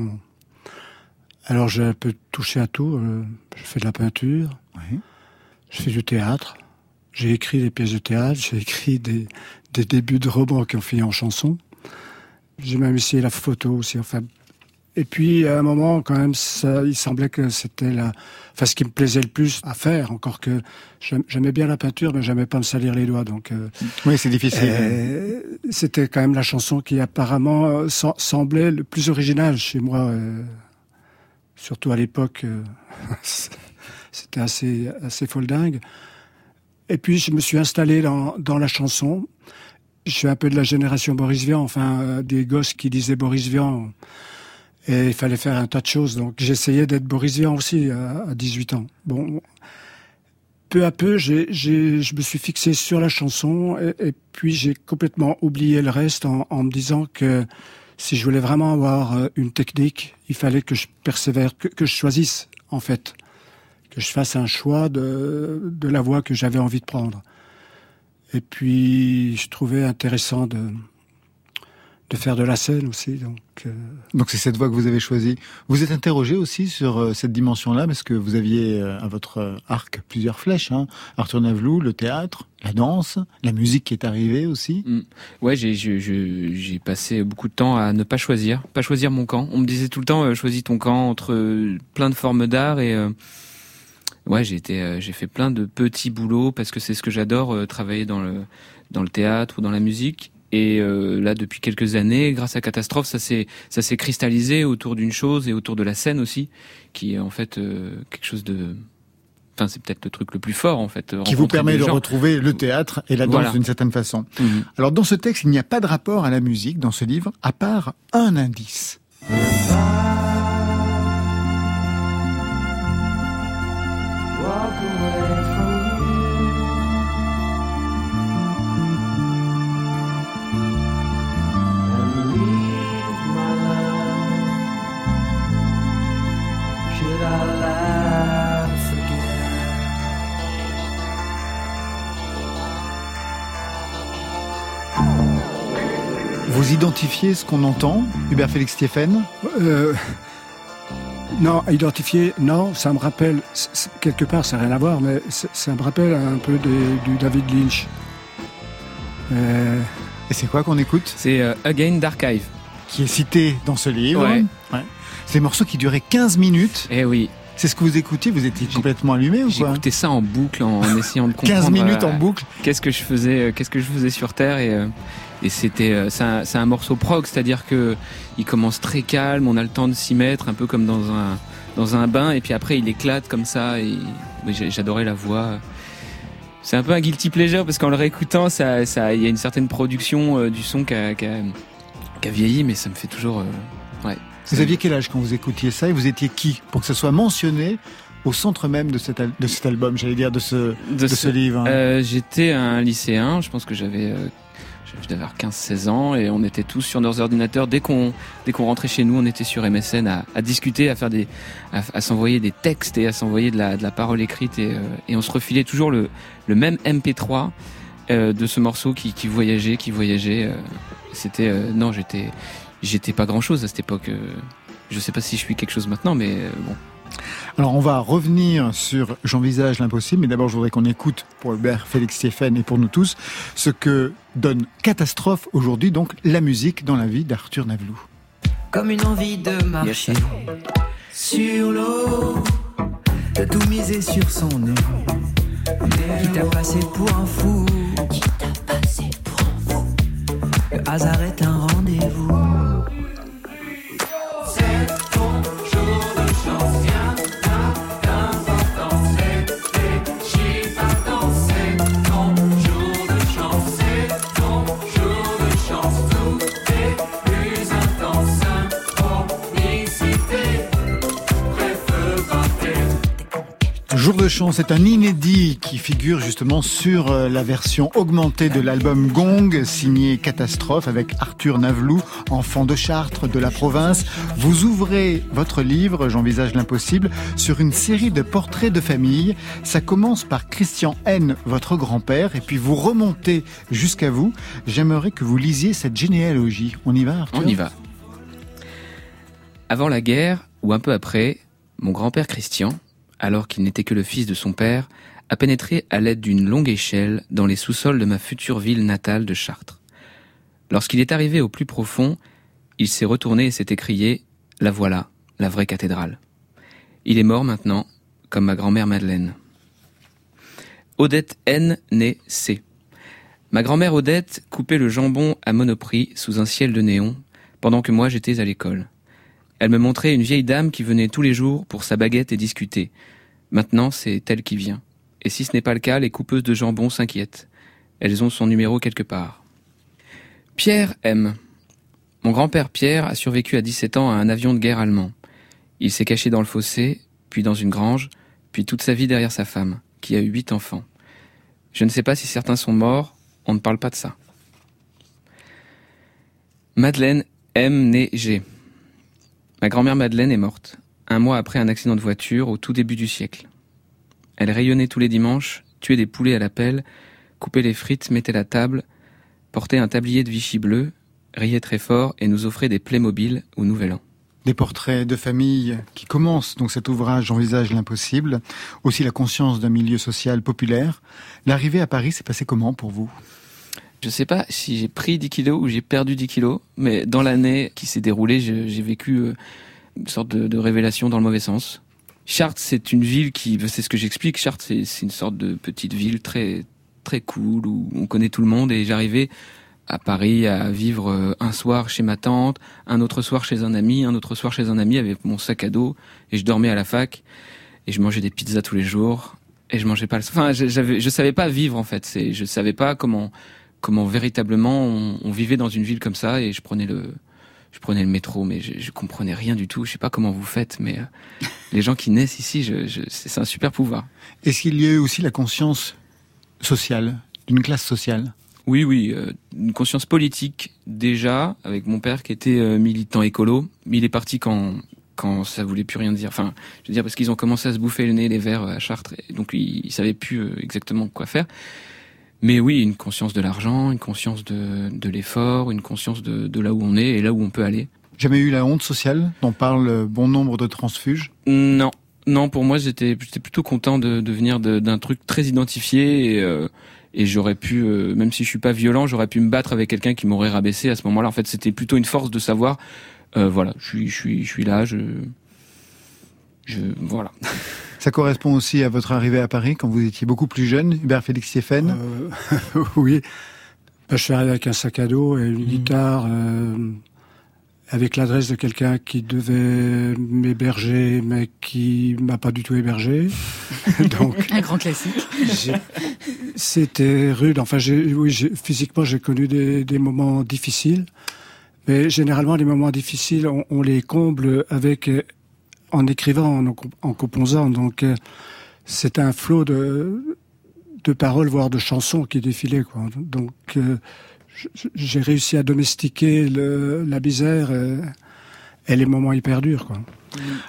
Alors j'ai un peu touché à tout. euh, Je fais de la peinture, Oui. je fais du théâtre, j'ai écrit des pièces de théâtre, j'ai écrit des, des débuts de romans qui ont fini en chansons. J'ai même essayé la photo aussi. Enfin, et puis à un moment, quand même, ça, il semblait que c'était la, enfin ce qui me plaisait le plus à faire. Encore que j'aimais bien la peinture, mais j'aimais pas me salir les doigts. Donc euh, Oui, c'est difficile. euh, C'était quand même la chanson qui apparemment euh, sem- semblait le plus original chez moi, euh, surtout à l'époque. euh, C'était assez assez foldingue. Et puis je me suis installé dans, dans la chanson. Je suis un peu de la génération Boris Vian, enfin euh, des gosses qui disaient Boris Vian. Et il fallait faire un tas de choses. Donc j'essayais d'être Boris Vian aussi à, à 18 ans. Bon, peu à peu, j'ai, je me suis fixé sur la chanson et, puis j'ai complètement oublié le reste en, me disant que si je voulais vraiment avoir euh, une technique, il fallait que je persévère, que, que je choisisse en fait, que je fasse un choix de, de la voie que j'avais envie de prendre. Et puis je trouvais intéressant de, de faire de la scène aussi. Donc, euh, Donc c'est cette voie que vous avez choisie. Vous êtes interrogé aussi sur euh, cette dimension-là, parce que vous aviez euh, à votre euh, arc plusieurs flèches. Hein. Arthur Navelou, le théâtre, la danse, la musique qui est arrivée aussi. mm. Ouais, j'ai j'ai passé beaucoup de temps à ne pas choisir, pas choisir mon camp. On me disait tout le temps, euh, choisis ton camp entre plein de formes d'art et euh, ouais, j'ai été, euh, j'ai fait plein de petits boulots parce que c'est ce que j'adore, euh, travailler dans le dans le théâtre ou dans la musique. Et euh, là, depuis quelques années, grâce à Catastrophe, ça s'est ça s'est cristallisé autour d'une chose et autour de la scène aussi, qui est en fait euh, quelque chose de Enfin, c'est peut-être le truc le plus fort en fait. Qui vous permet de gens. retrouver le théâtre et la danse Voilà. d'une certaine façon. Mhm. Alors dans ce texte, il n'y a pas de rapport à la musique dans ce livre, à part un indice. Walk Vous identifiez ce qu'on entend, Hubert Félix Stéphane Euh, non, identifier, non, ça me rappelle, quelque part, ça n'a rien à voir, mais ça me rappelle un peu des- du David Lynch. Euh, Et c'est quoi qu'on écoute? C'est euh, Again d'Archive. Qui est cité dans ce livre. Ouais. Ouais. C'est des morceaux qui duraient 15 minutes. Eh oui. C'est ce que vous écoutiez Vous étiez complètement allumé ou quoi J'écoutais ça en boucle en, en essayant de comprendre. 15 minutes euh, en boucle. Qu'est-ce que je faisais euh, Qu'est-ce que je faisais sur Terre et euh, et c'était euh, c'est un, un morceau prog, c'est-à-dire que il commence très calme, on a le temps de s'y mettre, un peu comme dans un dans un bain, et puis après il éclate comme ça. Et j'adorais la voix. C'est un peu un guilty pleasure parce qu'en le réécoutant, ça, ça, il y a une certaine production euh, du son qui a, qui a- qui a vieilli, mais ça me fait toujours. euh, ouais. Vous aviez quel âge quand vous écoutiez ça et vous étiez qui Pour que ça soit mentionné au centre même de cet, al- de cet album, j'allais dire, de ce, de ce, ce- livre Euh, J'étais un lycéen, je pense que j'avais euh, je devais avoir 15-16 ans et on était tous sur nos ordinateurs. Dès qu'on dès qu'on rentrait chez nous, on était sur MSN à, à discuter, à faire des à, à s'envoyer des textes et à s'envoyer de la, de la parole écrite et, euh, et on se refilait toujours le, le même MP3 euh, de ce morceau qui, qui voyageait, qui voyageait. euh. C'était euh, non, j'étais j'étais pas grand chose à cette époque. euh. je sais pas si je suis quelque chose maintenant, mais euh, bon. Alors on va revenir sur J'envisage l'impossible, mais d'abord je voudrais qu'on écoute pour Hubert Félix Stéphane et pour nous tous ce que donne Catastrophe aujourd'hui, donc la musique dans la vie d'Arthur Navlou. Comme une envie de marcher sur l'eau, de tout miser sur son nez. Qui t'a passé pour un fou Qui t'a passé pour un fou Le hasard est un rendez-vous. De chance est un inédit qui figure justement sur euh, la version augmentée de l'album Gong, signé Catastrophe avec Arthur Navlou, enfant de Chartres, de la province. Vous ouvrez votre livre, J'envisage l'impossible, sur une série de portraits de famille. Ça commence par Christian N, votre grand-père, et puis vous remontez jusqu'à vous. J'aimerais que vous lisiez cette généalogie. On y va, Arthur? On y va. Avant la guerre, ou un peu après, mon grand-père Christian, alors qu'il n'était que le fils de son père, a pénétré à l'aide d'une longue échelle dans les sous-sols de ma future ville natale de Chartres. Lorsqu'il est arrivé au plus profond, il s'est retourné et s'est écrié ⁇ La voilà, la vraie cathédrale ⁇ Il est mort maintenant, comme ma grand-mère Madeleine. Odette N, née C. Ma grand-mère Odette coupait le jambon à monoprix sous un ciel de néon, pendant que moi j'étais à l'école. Elle me montrait une vieille dame qui venait tous les jours pour sa baguette et discuter. Maintenant, c'est elle qui vient. Et si ce n'est pas le cas, les coupeuses de jambon s'inquiètent. Elles ont son numéro quelque part. Pierre M. Mon grand-père Pierre a survécu à 17 ans à un avion de guerre allemand. Il s'est caché dans le fossé, puis dans une grange, puis toute sa vie derrière sa femme, qui a eu huit enfants. Je ne sais pas si certains sont morts, on ne parle pas de ça. Madeleine M. née G. Ma grand-mère Madeleine est morte, un mois après un accident de voiture au tout début du siècle. Elle rayonnait tous les dimanches, tuait des poulets à la pelle, coupait les frites, mettait la table, portait un tablier de Vichy bleu, riait très fort et nous offrait des Playmobil au Nouvel An. Des portraits de famille qui commencent donc cet ouvrage J'envisage l'impossible, aussi la conscience d'un milieu social populaire. L'arrivée à Paris s'est passée comment pour vous? Je sais pas si j'ai pris 10 kilos ou j'ai perdu 10 kilos, mais dans l'année qui s'est déroulée, j'ai vécu euh, une sorte de, révélation dans le mauvais sens. Chartres, c'est une ville qui, c'est ce que j'explique, Chartres, c'est une sorte de petite ville très très cool où on connaît tout le monde et j'arrivais à Paris à vivre euh, un soir chez ma tante, un autre soir chez un ami, un autre soir chez un ami avec mon sac à dos et je dormais à la fac et je mangeais des pizzas tous les jours et je mangeais pas le enfin j'avais je savais pas vivre en fait, c'est je savais pas comment comment véritablement on, on vivait dans une ville comme ça et je prenais le je prenais le métro mais je, je comprenais rien du tout, je sais pas comment vous faites mais euh, les gens qui naissent ici, je, je, c'est un super pouvoir. Est-ce qu'il y a eu aussi la conscience sociale, d'une classe sociale? Oui, oui, euh, une conscience politique déjà, avec mon père qui était euh, militant écolo. Mais il est parti quand quand ça voulait plus rien dire. Enfin, je veux dire parce qu'ils ont commencé à se bouffer le nez les verts à Chartres, et donc ils, ils savaient plus euh, exactement quoi faire. Mais oui, une conscience de l'argent, une conscience de, de l'effort, une conscience de, de là où on est et là où on peut aller. Jamais eu la honte sociale dont parle bon nombre de transfuges? Non, non, pour moi j'étais j'étais plutôt content de, de venir d'un truc très identifié et, euh, et j'aurais pu, euh, même si je suis pas violent, j'aurais pu me battre avec quelqu'un qui m'aurait rabaissé à ce moment-là. En fait, c'était plutôt une force de savoir, euh, voilà, je suis, je suis, je suis là, je, je, voilà. Ça correspond aussi à votre arrivée à Paris quand vous étiez beaucoup plus jeune, Hubert Félix Stéphane Euh, oui. Ben, je suis arrivé avec un sac à dos et une guitare euh, avec l'adresse de quelqu'un qui devait m'héberger, mais qui m'a pas du tout hébergé. Donc, Un grand classique. c'était rude. Enfin, oui, physiquement, j'ai connu des, des moments difficiles. Mais généralement, les moments difficiles, on, on les comble avec en écrivant, en, en composant. Donc, euh, c'est un flot de, de paroles, voire de chansons qui défilaient. Donc, euh, j'ai réussi à domestiquer la misère et, les moments hyper durs. Quoi.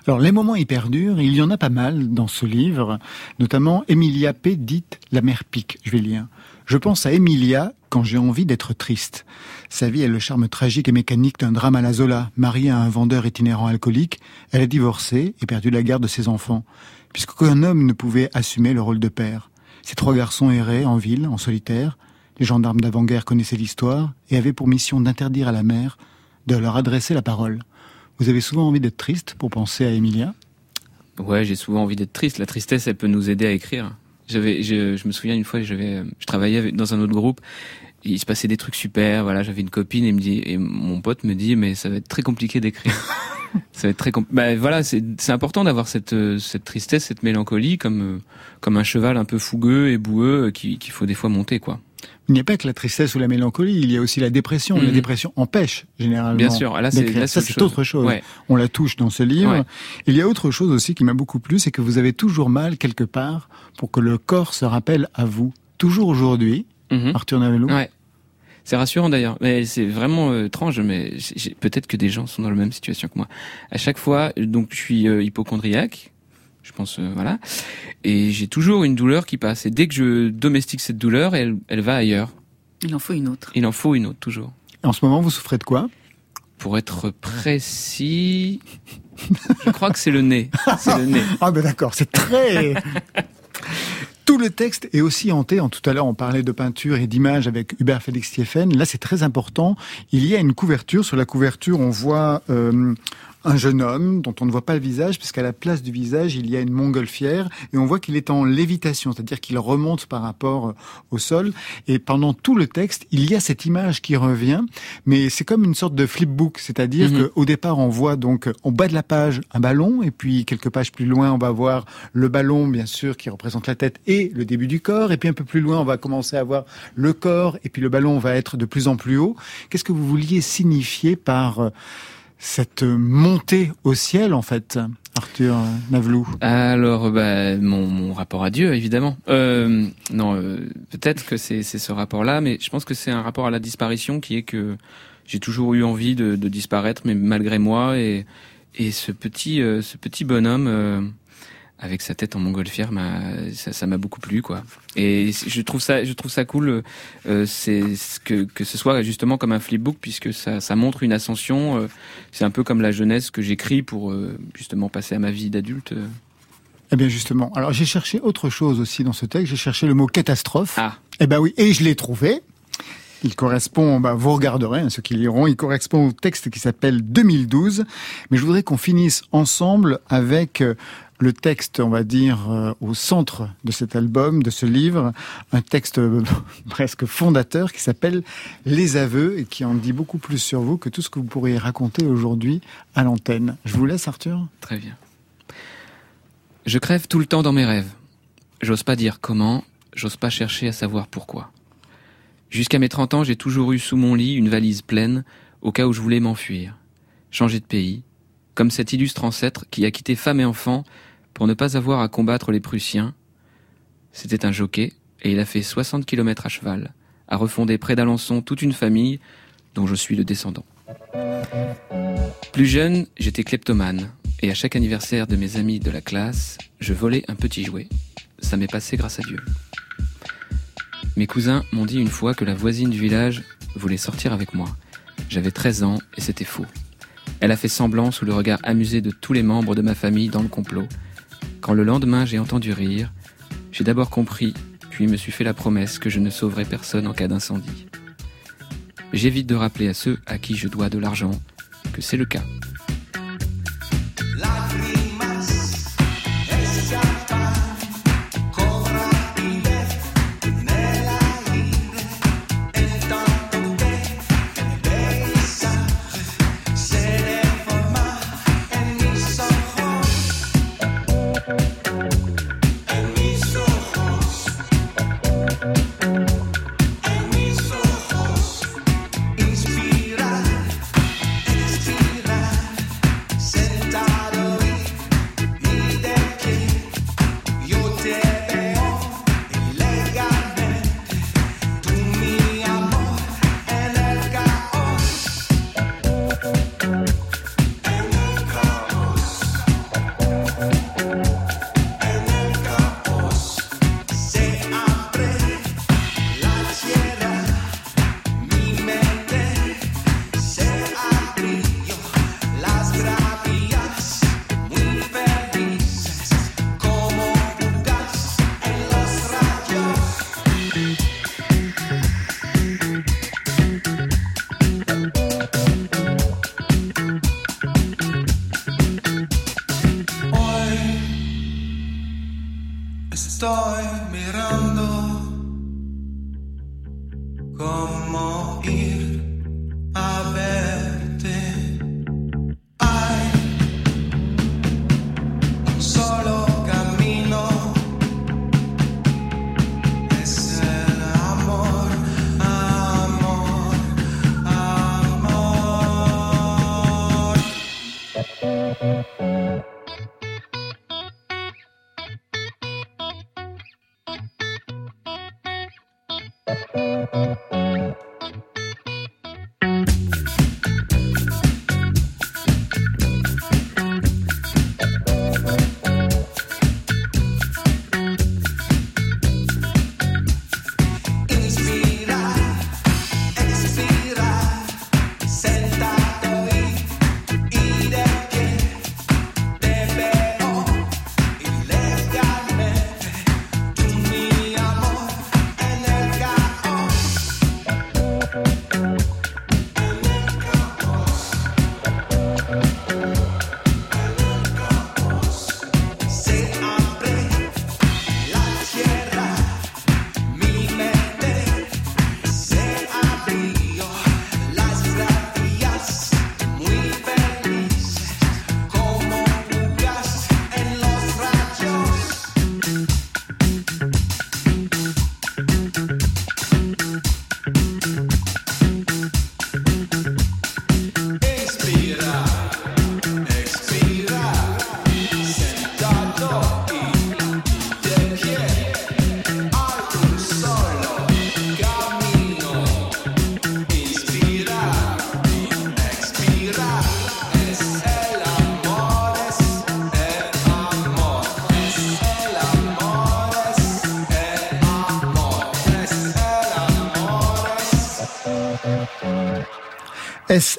Alors, les moments hyper durs, il y en a pas mal dans ce livre, notamment Emilia P. dite La mère pique. Je vais lire. Je pense à Emilia quand j'ai envie d'être triste. Sa vie a le charme tragique et mécanique d'un drame à la Zola. Mariée à un vendeur itinérant alcoolique, elle a divorcé et perdu la garde de ses enfants, puisqu'aucun homme ne pouvait assumer le rôle de père. Ces trois garçons erraient en ville, en solitaire. Les gendarmes d'avant-guerre connaissaient l'histoire et avaient pour mission d'interdire à la mère de leur adresser la parole. Vous avez souvent envie d'être triste pour penser à Emilia? Ouais, j'ai souvent envie d'être triste. La tristesse, elle peut nous aider à écrire. J'avais, je, je me souviens une fois, j'avais, je travaillais dans un autre groupe. Il se passait des trucs super. Voilà, j'avais une copine et me dit, et mon pote me dit, mais ça va être très compliqué d'écrire. ça va être très compl- bah voilà, c'est c'est important d'avoir cette euh, cette tristesse, cette mélancolie comme euh, comme un cheval un peu fougueux et boueux euh, qui- qu'il faut des fois monter quoi. Il n'y a pas que la tristesse ou la mélancolie, il y a aussi la dépression. La Mhm. dépression empêche généralement. Bien sûr, là, c'est- ça c'est chose. autre chose. Ouais. On la touche dans ce livre. Ouais. Il y a autre chose aussi qui m'a beaucoup plu, c'est que vous avez toujours mal quelque part pour que le corps se rappelle à vous. Toujours aujourd'hui, Arthur Navelou. Ouais. C'est rassurant d'ailleurs, mais c'est vraiment euh, étrange. Mais peut-être que des gens sont dans la même situation que moi. À chaque fois, donc je suis euh, hypochondriaque, je pense, euh, voilà, et j'ai toujours une douleur qui passe. Et dès que je domestique cette douleur, elle, elle va ailleurs. Il en faut une autre. Il en faut une autre toujours. En ce moment, vous souffrez de quoi? Pour être précis, je crois que c'est le nez. C'est le nez. Ah ben d'accord, c'est très... Tout le texte est aussi hanté. En tout à l'heure, on parlait de peinture et d'images avec Hubert Félix Thieffen. Là, c'est très important. Il y a une couverture. Sur la couverture, on voit euh, un jeune homme dont on ne voit pas le visage, puisqu'à la place du visage, il y a une montgolfière. Et on voit qu'il est en lévitation, c'est-à-dire qu'il remonte par rapport euh, au sol. Et pendant tout le texte, il y a cette image qui revient. Mais c'est comme une sorte de flipbook, c'est-à-dire Mhm. qu'au départ, on voit donc au bas de la page un ballon, et puis quelques pages plus loin, on va voir le ballon, bien sûr, qui représente la tête et le début du corps. Et puis un peu plus loin, on va commencer à voir le corps, et puis le ballon va être de plus en plus haut. Qu'est-ce que vous vouliez signifier par euh, cette montée au ciel, en fait, Arthur Navelou? Alors, bah, mon, mon rapport à Dieu, évidemment. Euh, non, euh, peut-être que c'est c'est ce rapport-là, mais je pense que c'est un rapport à la disparition qui est que j'ai toujours eu envie de, de disparaître, mais malgré moi, et, et ce petit, euh, ce petit bonhomme euh, avec sa tête en montgolfière, ça, m'a beaucoup plu, quoi. Et je trouve ça, je trouve ça cool, euh, que que ce soit justement comme un flipbook, puisque ça, ça montre une ascension. euh, c'est un peu comme la jeunesse que j'écris pour euh, justement passer à ma vie d'adulte. euh. Eh bien justement, alors j'ai cherché autre chose aussi dans ce texte, j'ai cherché le mot catastrophe. Ah. Eh ben oui, et je l'ai trouvé. Il correspond, bah, vous regarderez, hein, ceux qui liront, il correspond au texte qui s'appelle 2012. Mais je voudrais qu'on finisse ensemble avec le texte, on va dire, euh, au centre de cet album, de ce livre, un texte euh, presque fondateur qui s'appelle Les aveux et qui en dit beaucoup plus sur vous que tout ce que vous pourriez raconter aujourd'hui à l'antenne. Je vous laisse, Arthur. Très bien. Je crève tout le temps dans mes rêves. J'ose pas dire comment, j'ose pas chercher à savoir pourquoi. Jusqu'à mes 30 ans, j'ai toujours eu sous mon lit une valise pleine au cas où je voulais m'enfuir, changer de pays, comme cet illustre ancêtre qui a quitté femme et enfant pour ne pas avoir à combattre les Prussiens. C'était un jockey et il a fait 60 kilomètres à cheval, a refondé près d'Alençon toute une famille dont je suis le descendant. Plus jeune, j'étais kleptomane, et à chaque anniversaire de mes amis de la classe, je volais un petit jouet. Ça m'est passé grâce à Dieu. Mes cousins m'ont dit une fois que la voisine du village voulait sortir avec moi. J'avais 13 ans et c'était faux. Elle a fait semblant sous le regard amusé de tous les membres de ma famille dans le complot. Quand le lendemain j'ai entendu rire, j'ai d'abord compris, puis me suis fait la promesse que je ne sauverais personne en cas d'incendie. J'évite de rappeler à ceux à qui je dois de l'argent que c'est le cas.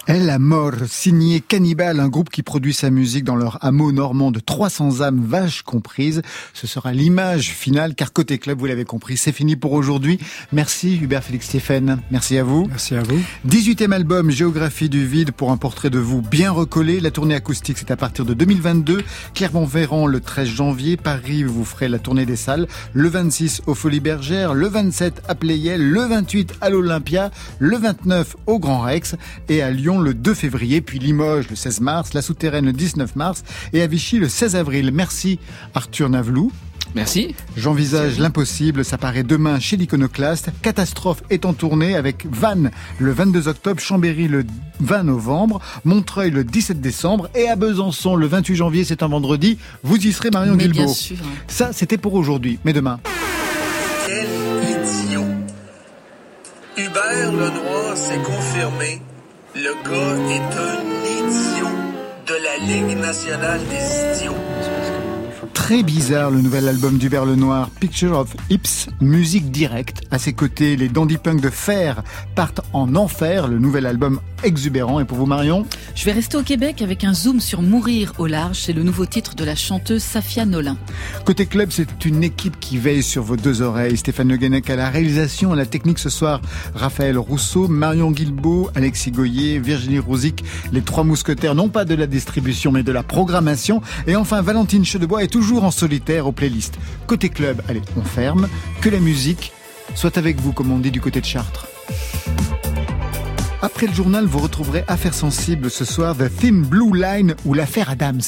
SL à mort, signé Cannibal, un groupe qui produit sa musique dans leur hameau normand de 300 âmes vaches comprises. Ce sera l'image finale, car côté club, vous l'avez compris, c'est fini pour aujourd'hui. Merci Hubert Félix Stéphane, merci à vous. Merci à vous. 18e album, Géographie du vide, pour un portrait de vous bien recollé. La tournée acoustique, c'est à partir de 2022. Clermont-Ferrand, le 13 janvier. Paris, vous ferez la tournée des salles. Le 26 au Folies Bergères, le 27 à Playel, le 28 à l'Olympia, le 29 au Grand Rex et à Lyon le 2 février, puis Limoges le 16 mars, la Souterraine le 19 mars et à Vichy le 16 avril. Merci Arthur Navlou. Merci. J'envisage l'impossible, ça paraît demain chez l'Iconoclaste. Catastrophe est en tournée avec Vannes le 22 octobre, Chambéry le 20 novembre, Montreuil le 17 décembre et à Besançon le 28 janvier, c'est un vendredi. Vous y serez Marion Mais Guilbault. bien sûr. hein. Ça, c'était pour aujourd'hui, mais demain. Quel idiot. Hubert Lenoir s'est confirmé. Le gars est un idiot de la Ligue nationale des idiots. Très bizarre le nouvel album d'Hubert Lenoir, Picture of Hips, musique directe. À ses côtés, les dandy punk de Fer partent en enfer, le nouvel album exubérant. Et pour vous Marion Je vais rester au Québec avec un zoom sur Mourir au large. C'est le nouveau titre de la chanteuse Safia Nolin. Côté club, c'est une équipe qui veille sur vos deux oreilles. Stéphane Le Guenec à la réalisation, à la technique ce soir, Raphaël Rousseau, Marion Guilbeault, Alexis Goyer, Virginie Rouzic, les trois mousquetaires, non pas de la distribution, mais de la programmation. Et enfin, Valentine Chedebois est toujours en solitaire aux playlists. Côté club, allez, on ferme. Que la musique soit avec vous, comme on dit du côté de Chartres. Après le journal, vous retrouverez Affaires sensibles ce soir, The Thin Blue Line ou l'affaire Adams.